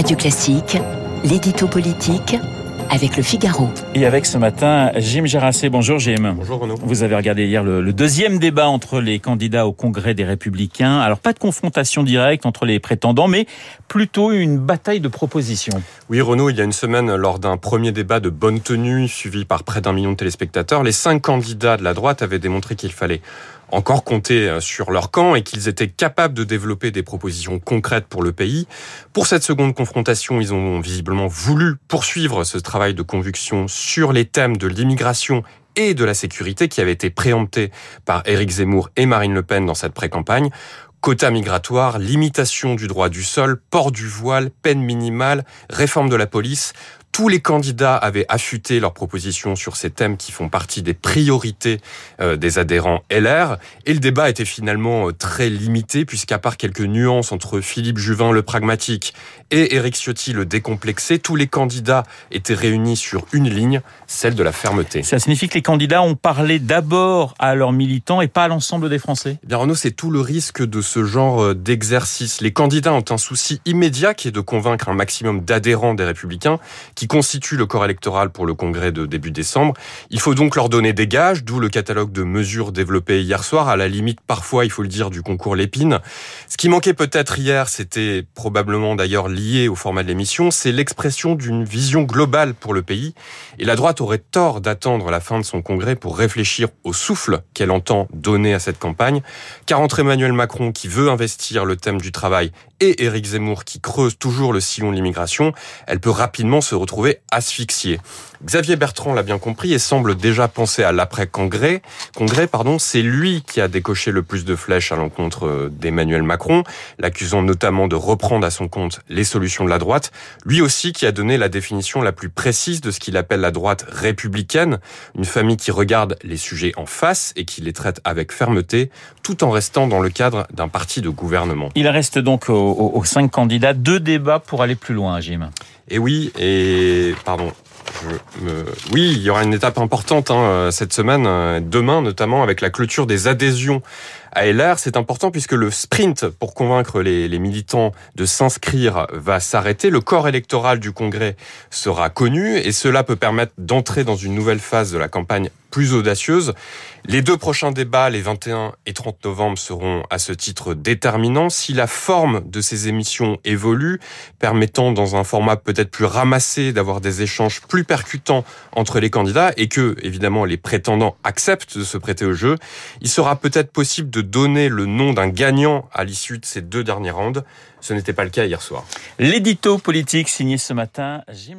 Radio Classique, l'édito politique avec le Figaro. Et avec ce matin, Jim Gerassé. Bonjour Jim. Bonjour Renaud. Vous avez regardé hier le, le, deuxième débat entre les candidats au Congrès des Républicains. Alors pas de confrontation directe entre les prétendants, mais plutôt une bataille de propositions. Oui Renaud, il y a une semaine, lors d'un premier débat de bonne tenue, suivi par près d'un million de téléspectateurs, les cinq candidats de la droite avaient démontré qu'il fallait encore compter euh, sur leur camp et qu'ils étaient capables de développer des propositions concrètes pour le pays. Pour cette seconde confrontation, ils ont visiblement voulu poursuivre ce travail de conviction sur les thèmes de l'immigration et de la sécurité qui avait été préempté par Éric Zemmour et Marine Le Pen dans cette pré-campagne. Quota migratoire, limitation du droit du sol, port du voile, peine minimale, réforme de la police, tous les candidats avaient affûté leurs propositions sur ces thèmes qui font partie des priorités euh, des adhérents LR. Et le débat était finalement euh, très limité puisqu'à part quelques nuances entre Philippe Juvin, le pragmatique, et Éric Ciotti, le décomplexé, tous les candidats étaient réunis sur une ligne, celle de la fermeté. Ça signifie que les candidats ont parlé d'abord à leurs militants et pas à l'ensemble des Français? Eh Bien Renaud, c'est tout le risque de ce genre euh, d'exercice. Les candidats ont un souci immédiat qui est de convaincre un maximum d'adhérents des Républicains qui constitue le corps électoral pour le congrès de début décembre. Il faut donc leur donner des gages, d'où le catalogue de mesures développé hier soir, à la limite parfois, il faut le dire, du concours Lépine. Ce qui manquait peut-être hier, c'était probablement d'ailleurs lié au format de l'émission, c'est l'expression d'une vision globale pour le pays. Et la droite aurait tort d'attendre la fin de son congrès pour réfléchir au souffle qu'elle entend donner à cette campagne, car entre Emmanuel Macron qui veut investir le thème du travail et Éric Zemmour qui creuse toujours le sillon de l'immigration, elle peut rapidement se retrouver asphyxiée. Xavier Bertrand l'a bien compris et semble déjà penser à l'après-congrès. Congrès, pardon, c'est lui qui a décoché le plus de flèches à l'encontre d'Emmanuel Macron, l'accusant notamment de reprendre à son compte les solutions de la droite. Lui aussi qui a donné la définition la plus précise de ce qu'il appelle la droite républicaine, une famille qui regarde les sujets en face et qui les traite avec fermeté, tout en restant dans le cadre d'un parti de gouvernement. Il reste donc aux, aux cinq candidats deux débats pour aller plus loin, Jim. Et oui, et pardon. Oui, il y aura une étape importante hein, cette semaine, demain notamment, avec la clôture des adhésions à LR. C'est important puisque le sprint pour convaincre les militants de s'inscrire va s'arrêter. Le corps électoral du Congrès sera connu et cela peut permettre d'entrer dans une nouvelle phase de la campagne plus audacieuse. Les deux prochains débats, les 21 et 30 novembre, seront à ce titre déterminants. Si la forme de ces émissions évolue, permettant dans un format peut-être plus ramassé d'avoir des échanges plus percutants entre les candidats et que, évidemment, les prétendants acceptent de se prêter au jeu, il sera peut-être possible de donner le nom d'un gagnant à l'issue de ces deux derniers rounds. Ce n'était pas le cas hier soir. L'édito politique signé ce matin, Jim.